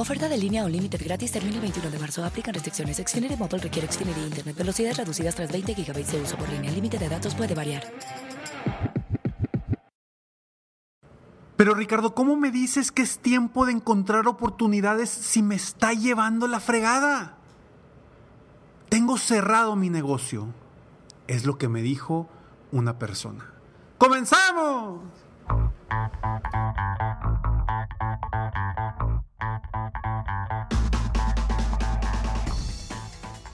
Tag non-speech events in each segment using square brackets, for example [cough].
Oferta de línea o límite gratis termina el 21 de marzo. Aplican restricciones. Xfinity Mobile requiere Xfinity Internet. Velocidades reducidas tras 20 GB de uso por línea. Límite de datos puede variar. Pero Ricardo, ¿cómo me dices que es tiempo de encontrar oportunidades si me está llevando la fregada? Tengo cerrado mi negocio. Es lo que me dijo una persona. ¡Comenzamos!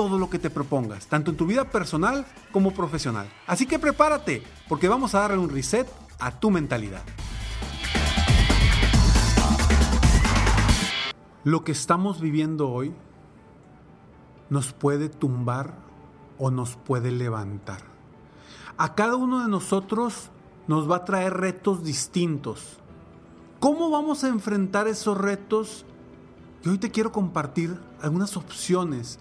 todo lo que te propongas, tanto en tu vida personal como profesional. Así que prepárate, porque vamos a darle un reset a tu mentalidad. Lo que estamos viviendo hoy nos puede tumbar o nos puede levantar. A cada uno de nosotros nos va a traer retos distintos. ¿Cómo vamos a enfrentar esos retos? Y hoy te quiero compartir algunas opciones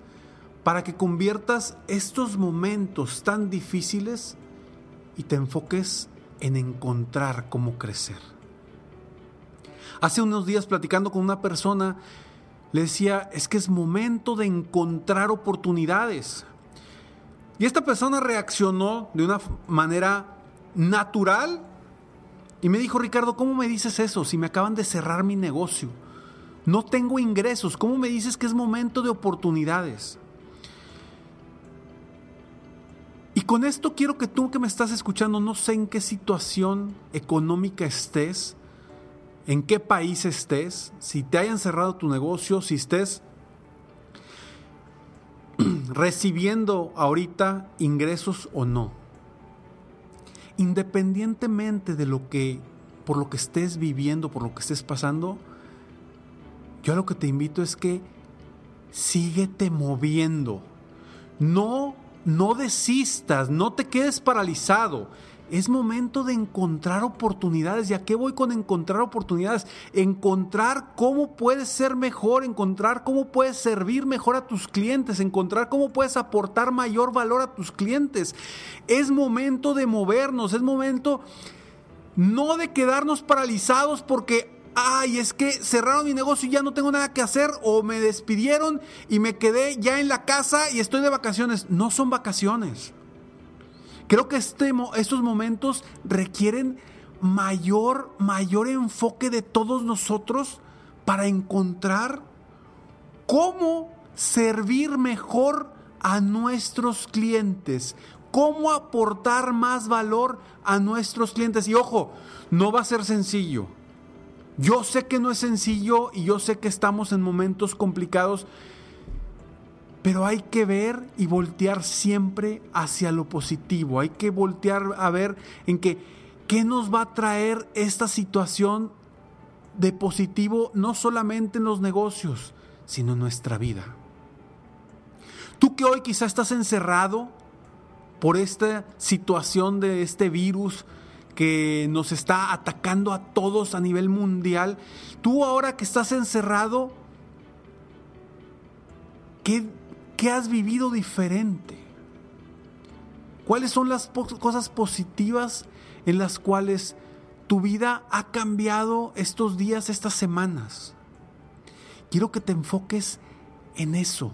para que conviertas estos momentos tan difíciles y te enfoques en encontrar cómo crecer. Hace unos días platicando con una persona, le decía, es que es momento de encontrar oportunidades. Y esta persona reaccionó de una manera natural y me dijo, Ricardo, ¿cómo me dices eso si me acaban de cerrar mi negocio? No tengo ingresos, ¿cómo me dices que es momento de oportunidades? Con esto quiero que tú que me estás escuchando, no sé en qué situación económica estés, en qué país estés, si te hayan cerrado tu negocio, si estés [clears throat] recibiendo ahorita ingresos o no. Independientemente de lo que, por lo que estés viviendo, por lo que estés pasando, yo lo que te invito es que síguete moviendo. No no desistas, no te quedes paralizado. Es momento de encontrar oportunidades. ¿Y a qué voy con encontrar oportunidades? Encontrar cómo puedes ser mejor, encontrar cómo puedes servir mejor a tus clientes, encontrar cómo puedes aportar mayor valor a tus clientes. Es momento de movernos, es momento no de quedarnos paralizados porque ay, es que cerraron mi negocio y ya no tengo nada que hacer, o me despidieron y me quedé ya en la casa y estoy de vacaciones. No son vacaciones. Creo que este, estos momentos requieren mayor, mayor enfoque de todos nosotros para encontrar cómo servir mejor a nuestros clientes, cómo aportar más valor a nuestros clientes. Y ojo, no va a ser sencillo. Yo sé que no es sencillo y yo sé que estamos en momentos complicados, pero hay que ver y voltear siempre hacia lo positivo. Hay que voltear a ver en qué nos va a traer esta situación de positivo no solamente en los negocios, sino en nuestra vida. Tú que hoy quizás estás encerrado por esta situación de este virus, que nos está atacando a todos a nivel mundial. Tú ahora que estás encerrado, ¿qué, has vivido diferente? ¿Cuáles son las cosas positivas en las cuales tu vida ha cambiado estos días, estas semanas. Quiero que te enfoques en eso,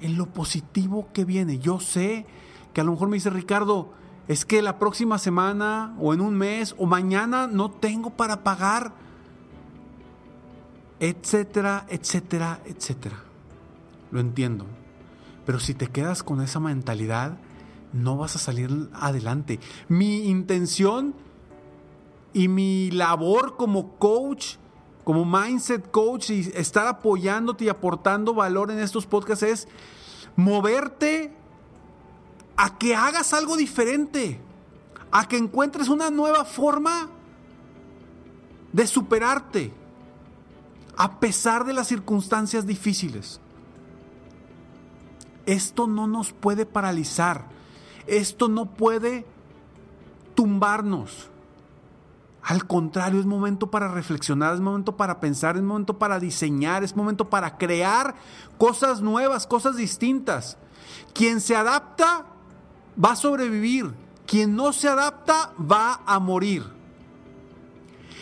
en lo positivo que viene. Yo sé que a lo mejor me dice Ricardo, es que la próxima semana o en un mes o mañana no tengo para pagar, etcétera, etcétera, etcétera. Lo entiendo. Pero si te quedas con esa mentalidad, no vas a salir adelante. Mi intención y mi labor como coach, como mindset coach y estar apoyándote y aportando valor en estos podcasts es moverte a que hagas algo diferente, a que encuentres una nueva forma de superarte a pesar de las circunstancias difíciles. Esto no nos puede paralizar. Esto no puede tumbarnos. Al contrario, es momento para reflexionar, es momento para pensar, es momento para diseñar, es momento para crear cosas nuevas, cosas distintas. Quien se adapta va a sobrevivir, quien no se adapta va a morir.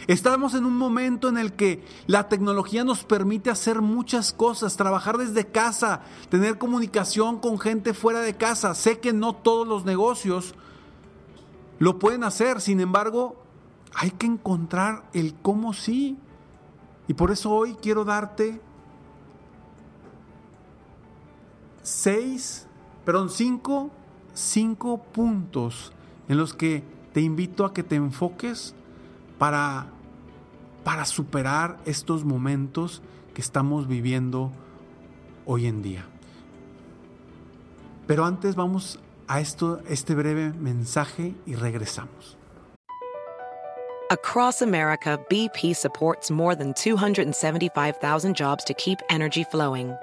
Estamos en un momento en el que la tecnología nos permite hacer muchas cosas, trabajar desde casa, tener comunicación con gente fuera de casa. Sé que no todos los negocios lo pueden hacer, sin embargo, hay que encontrar el cómo sí. Y por eso hoy quiero darte seis, perdón, cinco, cinco puntos en los que te invito a que te enfoques para para superar estos momentos que estamos viviendo hoy en día. Pero antes vamos a esto, este breve mensaje y regresamos. Across America, BP supports more than 275,000 jobs to keep energy flowing.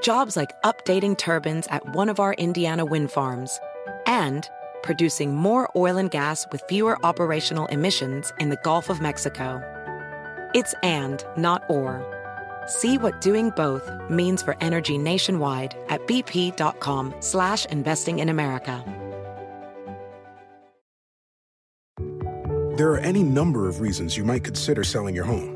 Jobs like updating turbines at one of our Indiana wind farms and producing more oil and gas with fewer operational emissions in the Gulf of Mexico. It's and, not or. See what doing both means for energy nationwide at bp.com slash investing in America. There are any number of reasons you might consider selling your home.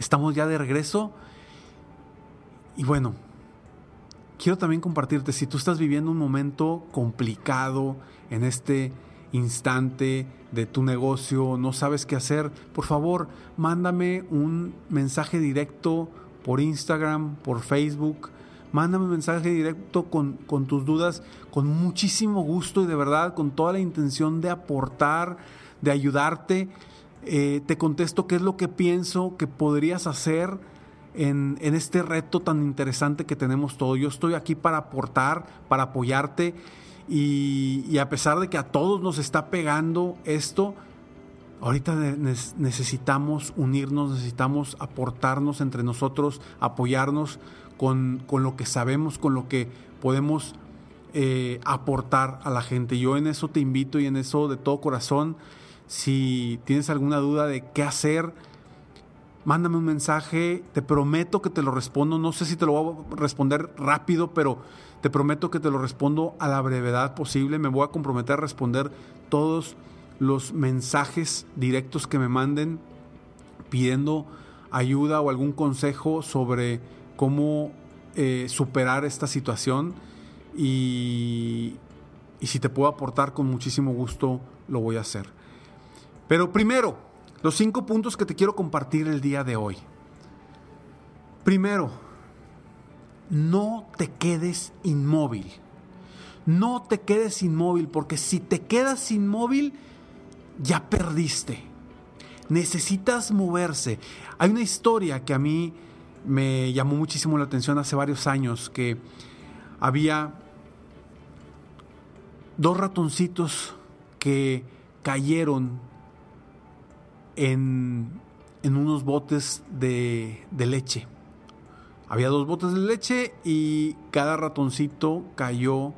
Estamos ya de regreso. Y bueno, quiero también compartirte, si tú estás viviendo un momento complicado en este instante de tu negocio, no sabes qué hacer, por favor, mándame un mensaje directo por Instagram, por Facebook. Mándame un mensaje directo con, con tus dudas, con muchísimo gusto y de verdad, con toda la intención de aportar, de ayudarte. Eh, te contesto qué es lo que pienso que podrías hacer en, en, este reto tan interesante que tenemos todos. Yo estoy aquí para aportar, para apoyarte y, a pesar de que a todos nos está pegando esto, ahorita necesitamos unirnos, necesitamos aportarnos entre nosotros, apoyarnos con, con lo que sabemos, con lo que podemos eh, aportar a la gente. Yo en eso te invito y en eso de todo corazón, si tienes alguna duda de qué hacer, mándame un mensaje, te prometo que te lo respondo, no sé si te lo voy a responder rápido, pero te prometo que te lo respondo a la brevedad posible, me voy a comprometer a responder todos los mensajes directos que me manden pidiendo ayuda o algún consejo sobre cómo eh, superar esta situación. Y, y si te puedo aportar con muchísimo gusto lo voy a hacer. Pero primero, los cinco puntos que te quiero compartir el día de hoy. Primero, no te quedes inmóvil. No te quedes inmóvil porque si te quedas inmóvil, ya perdiste. Necesitas moverse. Hay una historia que a mí me llamó muchísimo la atención hace varios años, que había dos ratoncitos que cayeron en, en unos botes de, de leche. Había dos botes de leche y cada ratoncito cayó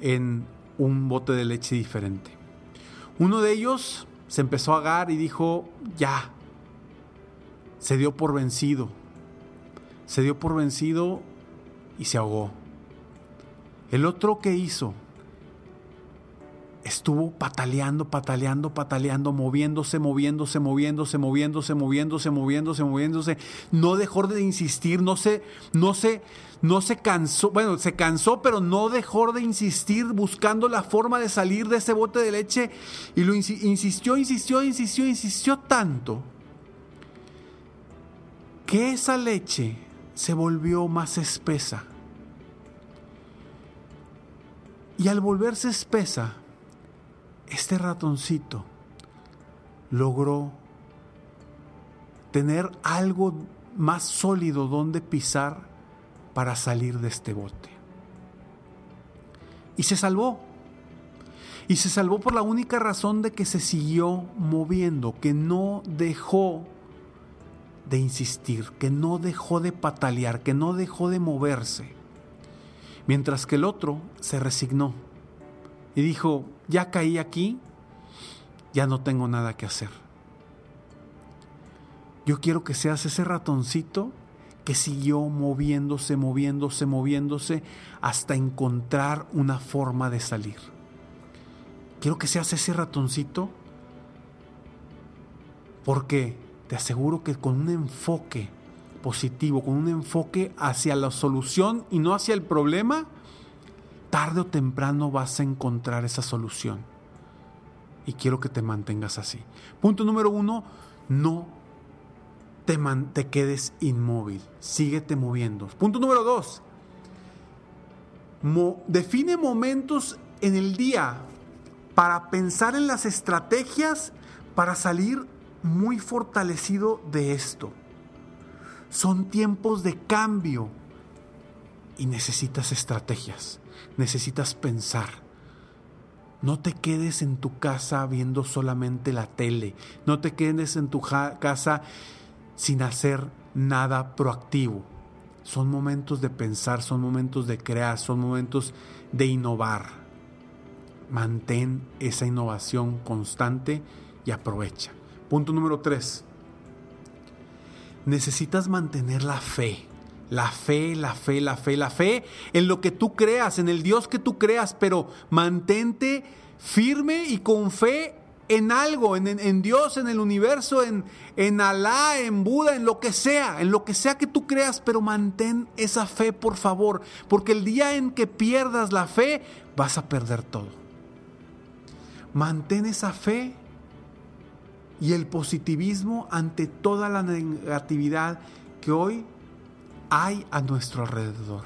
en un bote de leche diferente. Uno de ellos se empezó a agar y dijo, ya, se dio por vencido. Se dio por vencido y se ahogó. El otro que hizo estuvo pataleando, pataleando, pataleando, moviéndose, moviéndose, moviéndose, moviéndose, moviéndose, moviéndose, moviéndose. No dejó de insistir, no se, no se, no se cansó, bueno, se cansó, pero no dejó de insistir buscando la forma de salir de ese bote de leche y lo insistió, insistió, insistió, insistió tanto que esa leche se volvió más espesa. Y al volverse espesa, este ratoncito logró tener algo más sólido donde pisar para salir de este bote. Y se salvó. Y se salvó por la única razón de que se siguió moviendo, que no dejó de insistir, que no dejó de patalear, que no dejó de moverse. Mientras que el otro se resignó y dijo, ya caí aquí, ya no tengo nada que hacer. Yo quiero que seas ese ratoncito que siguió moviéndose, moviéndose, moviéndose hasta encontrar una forma de salir. Quiero que seas ese ratoncito porque te aseguro que con un enfoque positivo, con un enfoque hacia la solución y no hacia el problema, tarde o temprano vas a encontrar esa solución. Y quiero que te mantengas así. Punto número uno, no te, quedes inmóvil, síguete moviendo. Punto número dos, define momentos en el día para pensar en las estrategias para salir muy fortalecido de esto. Son tiempos de cambio y necesitas estrategias necesitas pensar. No te quedes en tu casa viendo solamente la tele. No te quedes en tu casa sin hacer nada proactivo. Son momentos de pensar, son momentos de crear, son momentos de innovar. Mantén esa innovación constante y aprovecha. Punto número tres. Necesitas mantener la fe. La fe, la fe, la fe, la fe en lo que tú creas, en el Dios que tú creas, pero mantente firme y con fe en algo, en, Dios, en el universo, en, en Alá, en Buda, en lo que sea, en lo que sea que tú creas, pero mantén esa fe, por favor, porque el día en que pierdas la fe, vas a perder todo. Mantén esa fe y el positivismo ante toda la negatividad que hoy hay a nuestro alrededor.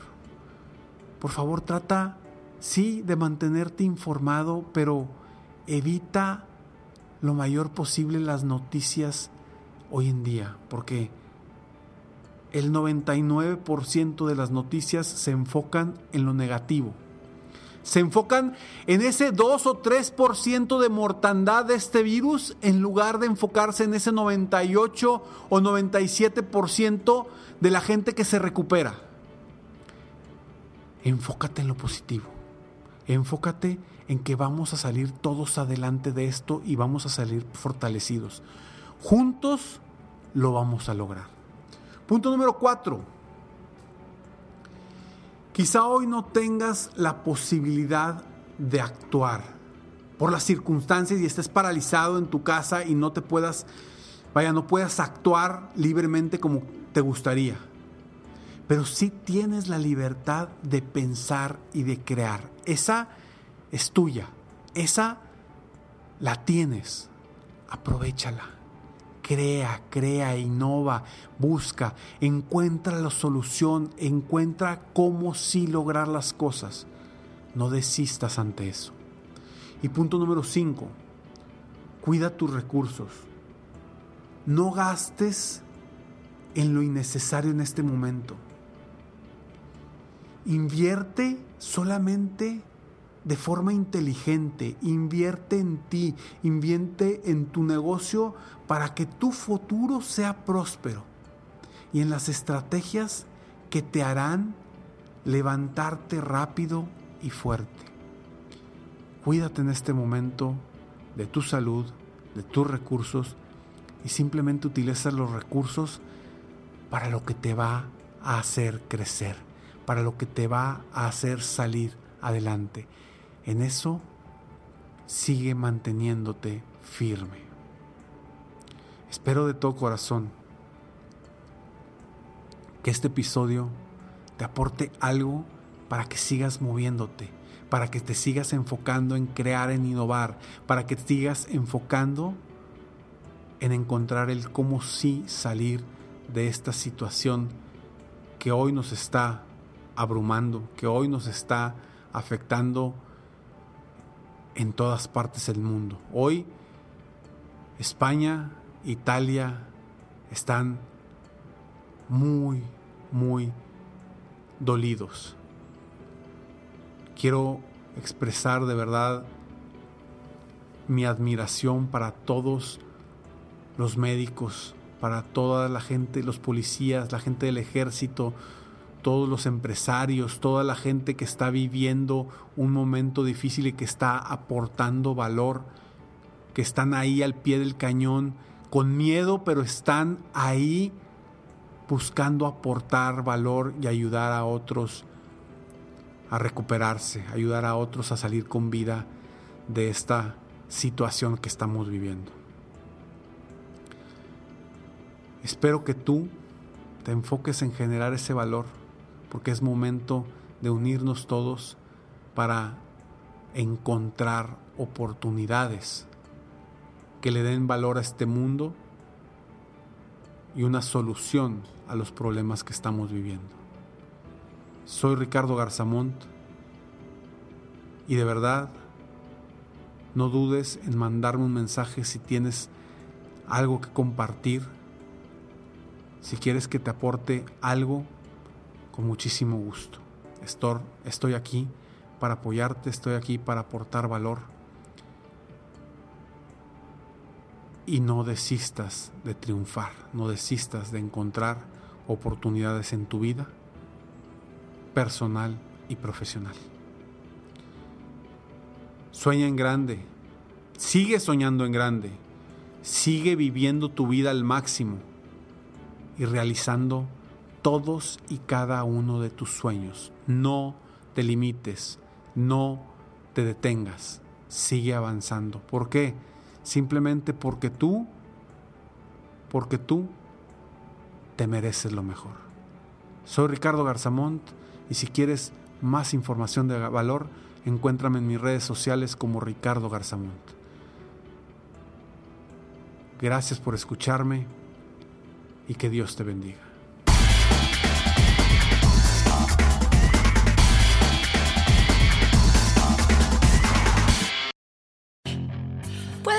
Por favor, trata, sí, de mantenerte informado, pero evita lo mayor posible las noticias hoy en día, porque el 99% de las noticias se enfocan en lo negativo. Se enfocan en ese 2 o 3% de mortandad de este virus en lugar de enfocarse en ese 98 o 97% de la gente que se recupera. Enfócate en lo positivo. Enfócate en que vamos a salir todos adelante de esto y vamos a salir fortalecidos. Juntos lo vamos a lograr. Punto número cuatro. Quizá hoy no tengas la posibilidad de actuar por las circunstancias y estés paralizado en tu casa y no te puedas, vaya, no puedas actuar libremente como te gustaría. Pero sí tienes la libertad de pensar y de crear. Esa es tuya. Esa la tienes. Aprovechala. Crea, crea, innova, busca, encuentra la solución, encuentra cómo sí lograr las cosas. No desistas ante eso. Y punto número 5, cuida tus recursos. No gastes en lo innecesario en este momento. Invierte solamente de forma inteligente, invierte en ti, invierte en tu negocio para que tu futuro sea próspero y en las estrategias que te harán levantarte rápido y fuerte. Cuídate en este momento de tu salud, de tus recursos y simplemente utiliza los recursos para lo que te va a hacer crecer, para lo que te va a hacer salir adelante. En eso sigue manteniéndote firme. Espero de todo corazón que este episodio te aporte algo para que sigas moviéndote, para que te sigas enfocando en crear, en innovar, para que te sigas enfocando en encontrar el cómo sí salir de esta situación que hoy nos está abrumando, que hoy nos está afectando en todas partes del mundo. Hoy España, Italia están muy, muy dolidos quiero expresar de verdad mi admiración para todos los médicos, para toda la gente, los policías, la gente del ejército, todos los empresarios, toda la gente que está viviendo un momento difícil y que está aportando valor, que están ahí al pie del cañón, con miedo, pero están ahí buscando aportar valor y ayudar a otros a recuperarse, ayudar a otros a salir con vida de esta situación que estamos viviendo. Espero que tú te enfoques en generar ese valor, porque es momento de unirnos todos para encontrar oportunidades que le den valor a este mundo y una solución a los problemas que estamos viviendo. Soy Ricardo Garzamont y de verdad no dudes en mandarme un mensaje si tienes algo que compartir, si quieres que te aporte algo, con muchísimo gusto. Estoy, estoy aquí para apoyarte, estoy aquí para aportar valor. Y no desistas de triunfar, no desistas de encontrar oportunidades en tu vida personal y profesional. Sueña en grande, sigue soñando en grande, sigue viviendo tu vida al máximo y realizando todos y cada uno de tus sueños. No te limites, no te detengas, sigue avanzando. ¿Por qué? Simplemente porque tú, porque tú te mereces lo mejor. Soy Ricardo Garzamont y si quieres más información de valor, encuéntrame en mis redes sociales como Ricardo Garzamont. Gracias por escucharme y que Dios te bendiga.